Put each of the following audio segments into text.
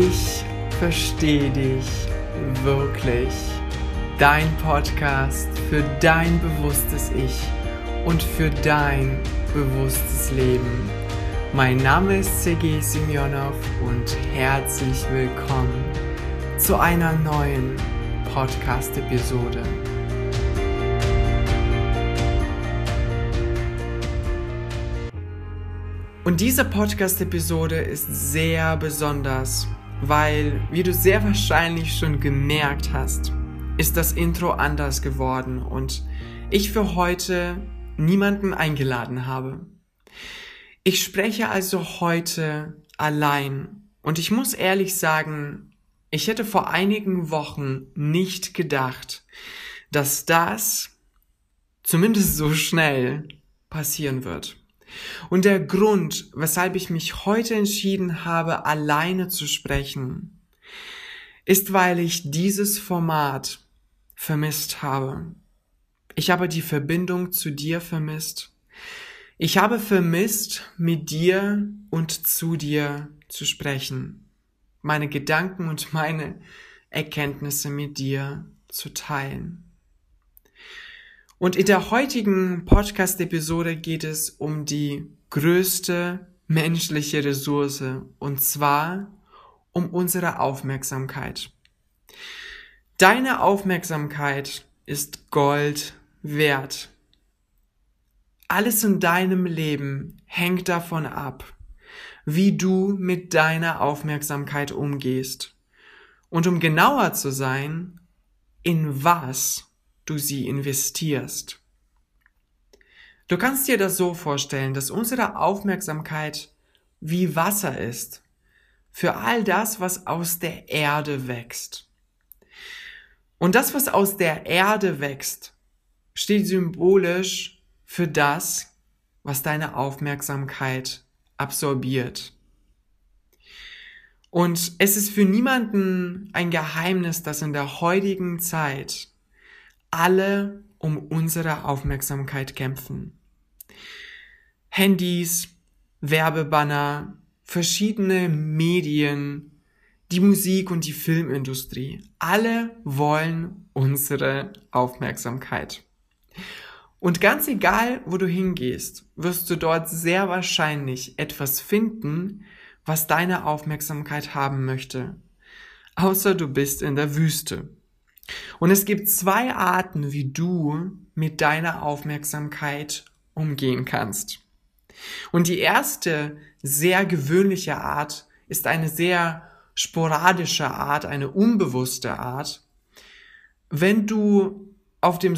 Ich verstehe dich wirklich. Dein Podcast für dein bewusstes Ich und für dein bewusstes Leben. Mein Name ist Sergei Semyonov und herzlich willkommen zu einer neuen Podcast-Episode. Und diese Podcast-Episode ist sehr besonders, weil, wie du sehr wahrscheinlich schon gemerkt hast, ist das Intro anders geworden und ich für heute niemanden eingeladen habe. Ich spreche also heute allein und ich muss ehrlich sagen, ich hätte vor einigen Wochen nicht gedacht, dass das zumindest so schnell passieren wird. Und der Grund, weshalb ich mich heute entschieden habe, alleine zu sprechen, ist, weil ich dieses Format vermisst habe. Ich habe die Verbindung zu dir vermisst. Ich habe vermisst, mit dir und zu dir zu sprechen, meine Gedanken und meine Erkenntnisse mit dir zu teilen. Und in der heutigen Podcast-Episode geht es um die größte menschliche Ressource, und zwar um unsere Aufmerksamkeit. Deine Aufmerksamkeit ist Gold wert. Alles in deinem Leben hängt davon ab, wie du mit deiner Aufmerksamkeit umgehst. Und um genauer zu sein, in was du sie investierst. Du kannst dir das so vorstellen, dass unsere Aufmerksamkeit wie Wasser ist für all das, was aus der Erde wächst. Und das, was aus der Erde wächst, steht symbolisch für das, was deine Aufmerksamkeit absorbiert. Und es ist für niemanden ein Geheimnis, dass in der heutigen Zeit alle um unsere Aufmerksamkeit kämpfen. Handys, Werbebanner, verschiedene Medien, die Musik und die Filmindustrie, alle wollen unsere Aufmerksamkeit. Und ganz egal, wo du hingehst, wirst du dort sehr wahrscheinlich etwas finden, was deine Aufmerksamkeit haben möchte. Außer du bist in der Wüste. Und es gibt zwei Arten, wie du mit deiner Aufmerksamkeit umgehen kannst. Und die erste sehr gewöhnliche Art ist eine sehr sporadische Art, eine unbewusste Art. Wenn du auf dem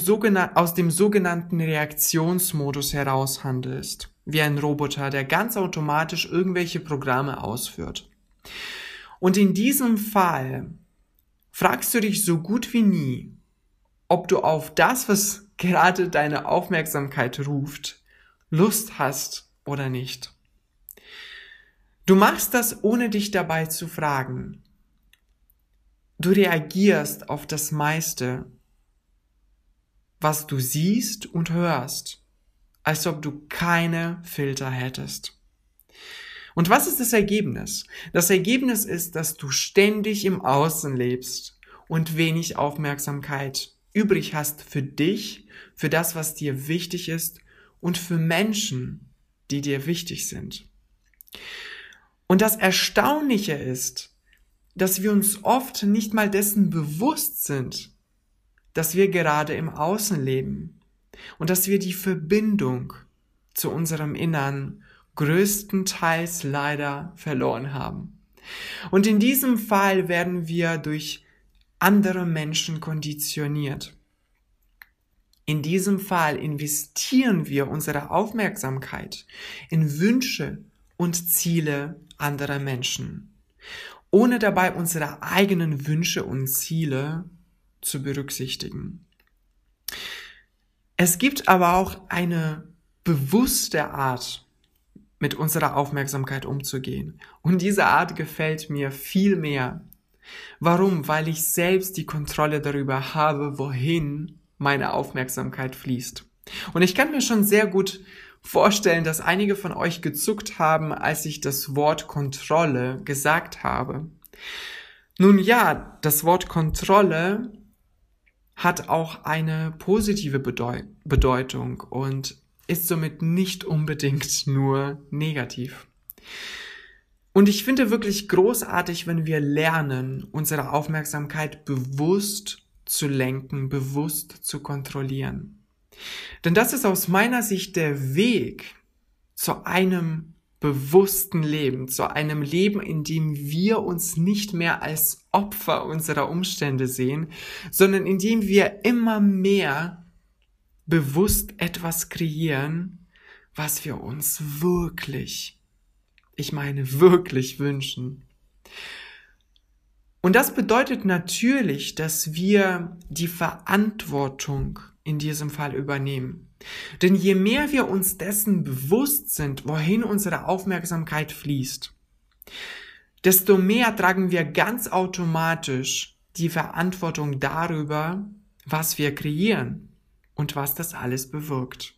aus dem sogenannten Reaktionsmodus heraus handelst, wie ein Roboter, der ganz automatisch irgendwelche Programme ausführt. Und in diesem Fall fragst du dich so gut wie nie, ob du auf das, was gerade deine Aufmerksamkeit ruft, Lust hast oder nicht. Du machst das, ohne dich dabei zu fragen. Du reagierst auf das meiste, was du siehst und hörst, als ob du keine Filter hättest. Und was ist das Ergebnis? Das Ergebnis ist, dass du ständig im Außen lebst und wenig Aufmerksamkeit übrig hast für dich, für das, was dir wichtig ist und für Menschen, die dir wichtig sind. Und das Erstaunliche ist, dass wir uns oft nicht mal dessen bewusst sind, dass wir gerade im Außen leben und dass wir die Verbindung zu unserem Innern größtenteils leider verloren haben. Und in diesem Fall werden wir durch andere Menschen konditioniert. In diesem Fall investieren wir unsere Aufmerksamkeit in Wünsche und Ziele anderer Menschen, ohne dabei unsere eigenen Wünsche und Ziele zu berücksichtigen. Es gibt aber auch eine bewusste Art, mit unserer Aufmerksamkeit umzugehen. Und diese Art gefällt mir viel mehr. Warum? Weil ich selbst die Kontrolle darüber habe, wohin meine Aufmerksamkeit fließt. Und ich kann mir schon sehr gut vorstellen, dass einige von euch gezuckt haben, als ich das Wort Kontrolle gesagt habe. Nun ja, das Wort Kontrolle hat auch eine positive Bedeu Bedeutung und ist somit nicht unbedingt nur negativ. Und ich finde wirklich großartig, wenn wir lernen, unsere Aufmerksamkeit bewusst zu lenken, bewusst zu kontrollieren. Denn das ist aus meiner Sicht der Weg zu einem bewussten Leben, zu einem Leben, in dem wir uns nicht mehr als Opfer unserer Umstände sehen, sondern in dem wir immer mehr bewusst etwas kreieren, was wir uns wirklich ich meine wirklich wünschen. Und das bedeutet natürlich, dass wir die Verantwortung in diesem Fall übernehmen. Denn je mehr wir uns dessen bewusst sind, wohin unsere Aufmerksamkeit fließt, desto mehr tragen wir ganz automatisch die Verantwortung darüber, was wir kreieren und was das alles bewirkt.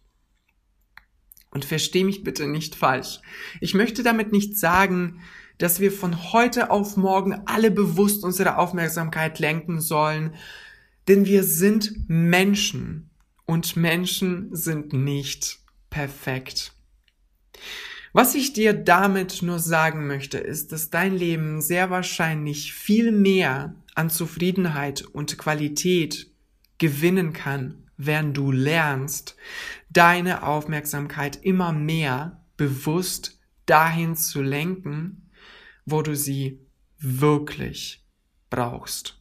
Und versteh mich bitte nicht falsch. Ich möchte damit nicht sagen, dass wir von heute auf morgen alle bewusst unsere Aufmerksamkeit lenken sollen, denn wir sind Menschen und Menschen sind nicht perfekt. Was ich dir damit nur sagen möchte, ist, dass dein Leben sehr wahrscheinlich viel mehr an Zufriedenheit und Qualität gewinnen kann, während du lernst, deine Aufmerksamkeit immer mehr bewusst dahin zu lenken, wo du sie wirklich brauchst.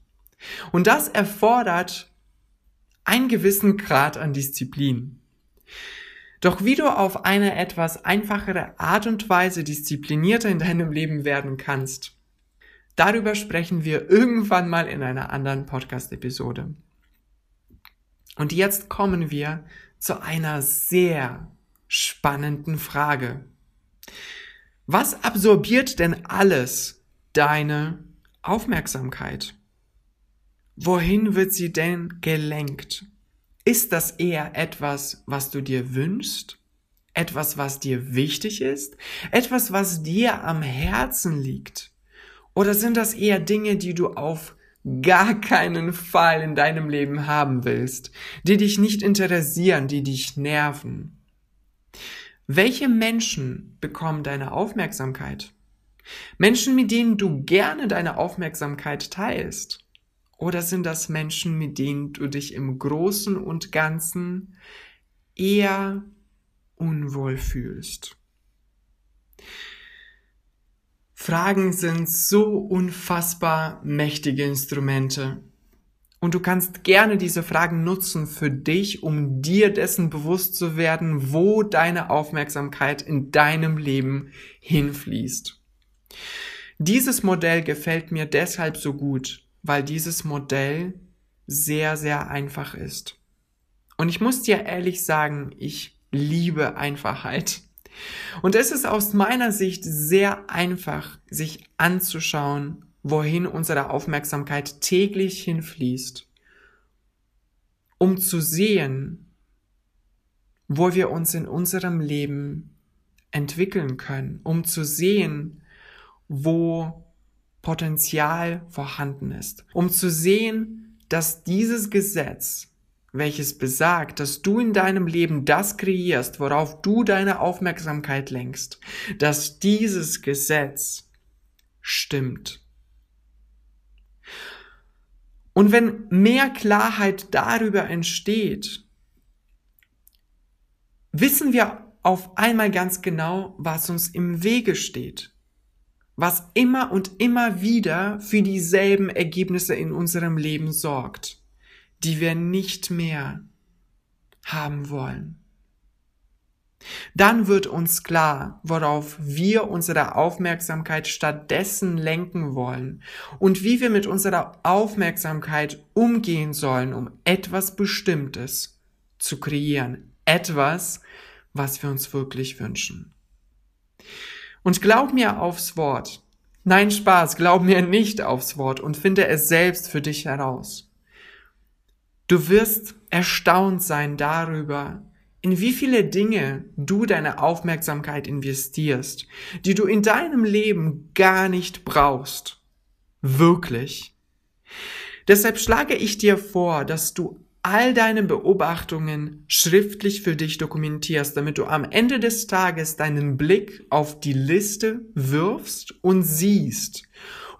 Und das erfordert einen gewissen Grad an Disziplin. Doch wie du auf eine etwas einfachere Art und Weise disziplinierter in deinem Leben werden kannst, darüber sprechen wir irgendwann mal in einer anderen Podcast-Episode. Und jetzt kommen wir zu einer sehr spannenden Frage. Was absorbiert denn alles deine Aufmerksamkeit? Wohin wird sie denn gelenkt? Ist das eher etwas, was du dir wünschst? Etwas, was dir wichtig ist? Etwas, was dir am Herzen liegt? Oder sind das eher Dinge, die du auf gar keinen Fall in deinem Leben haben willst, die dich nicht interessieren, die dich nerven. Welche Menschen bekommen deine Aufmerksamkeit? Menschen, mit denen du gerne deine Aufmerksamkeit teilst? Oder sind das Menschen, mit denen du dich im Großen und Ganzen eher unwohl fühlst? Fragen sind so unfassbar mächtige Instrumente. Und du kannst gerne diese Fragen nutzen für dich, um dir dessen bewusst zu werden, wo deine Aufmerksamkeit in deinem Leben hinfließt. Dieses Modell gefällt mir deshalb so gut, weil dieses Modell sehr, sehr einfach ist. Und ich muss dir ehrlich sagen, ich liebe Einfachheit. Und es ist aus meiner Sicht sehr einfach, sich anzuschauen, wohin unsere Aufmerksamkeit täglich hinfließt, um zu sehen, wo wir uns in unserem Leben entwickeln können, um zu sehen, wo Potenzial vorhanden ist, um zu sehen, dass dieses Gesetz welches besagt, dass du in deinem Leben das kreierst, worauf du deine Aufmerksamkeit lenkst, dass dieses Gesetz stimmt. Und wenn mehr Klarheit darüber entsteht, wissen wir auf einmal ganz genau, was uns im Wege steht, was immer und immer wieder für dieselben Ergebnisse in unserem Leben sorgt die wir nicht mehr haben wollen. Dann wird uns klar, worauf wir unsere Aufmerksamkeit stattdessen lenken wollen und wie wir mit unserer Aufmerksamkeit umgehen sollen, um etwas Bestimmtes zu kreieren. Etwas, was wir uns wirklich wünschen. Und glaub mir aufs Wort. Nein, Spaß, glaub mir nicht aufs Wort und finde es selbst für dich heraus. Du wirst erstaunt sein darüber, in wie viele Dinge du deine Aufmerksamkeit investierst, die du in deinem Leben gar nicht brauchst, Wirklich. Deshalb schlage ich dir vor, dass du all deine Beobachtungen schriftlich für dich dokumentierst, damit du am Ende des Tages deinen Blick auf die Liste wirfst und siehst,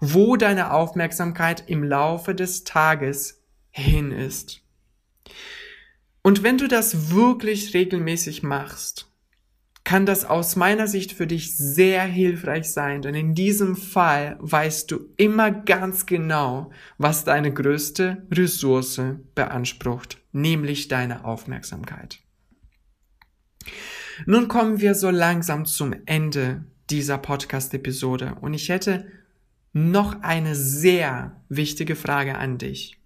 wo deine Aufmerksamkeit im Laufe des Tages hin ist. Und wenn du das wirklich regelmäßig machst, kann das aus meiner Sicht für dich sehr hilfreich sein, denn in diesem Fall weißt du immer ganz genau, was deine größte Ressource beansprucht, nämlich deine Aufmerksamkeit. Nun kommen wir so langsam zum Ende dieser Podcast-Episode und ich hätte noch eine sehr wichtige Frage an dich.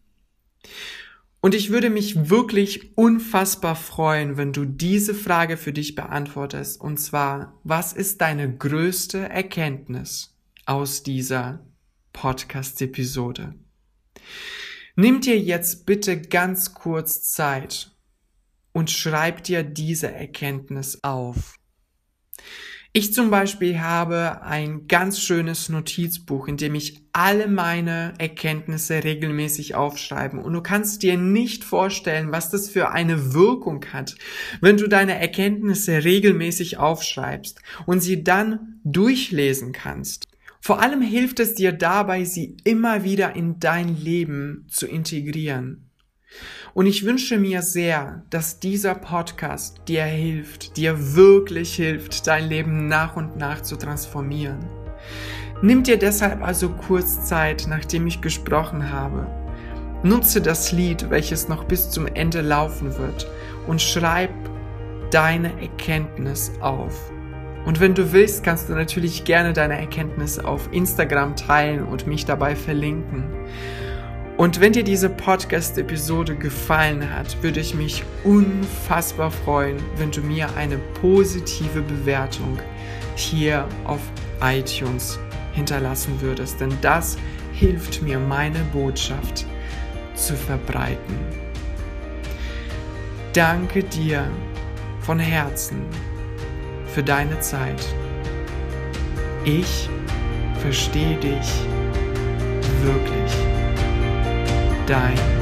Und ich würde mich wirklich unfassbar freuen, wenn du diese Frage für dich beantwortest. Und zwar, was ist deine größte Erkenntnis aus dieser Podcast-Episode? Nimm dir jetzt bitte ganz kurz Zeit und schreib dir diese Erkenntnis auf. Ich zum Beispiel habe ein ganz schönes Notizbuch, in dem ich alle meine Erkenntnisse regelmäßig aufschreibe. Und du kannst dir nicht vorstellen, was das für eine Wirkung hat, wenn du deine Erkenntnisse regelmäßig aufschreibst und sie dann durchlesen kannst. Vor allem hilft es dir dabei, sie immer wieder in dein Leben zu integrieren. Und ich wünsche mir sehr, dass dieser Podcast dir hilft, dir wirklich hilft, dein Leben nach und nach zu transformieren. Nimm dir deshalb also kurz Zeit, nachdem ich gesprochen habe. Nutze das Lied, welches noch bis zum Ende laufen wird, und schreib deine Erkenntnis auf. Und wenn du willst, kannst du natürlich gerne deine Erkenntnis auf Instagram teilen und mich dabei verlinken. Und wenn dir diese Podcast-Episode gefallen hat, würde ich mich unfassbar freuen, wenn du mir eine positive Bewertung hier auf iTunes hinterlassen würdest, denn das hilft mir, meine Botschaft zu verbreiten. Danke dir von Herzen für deine Zeit. Ich verstehe dich wirklich dein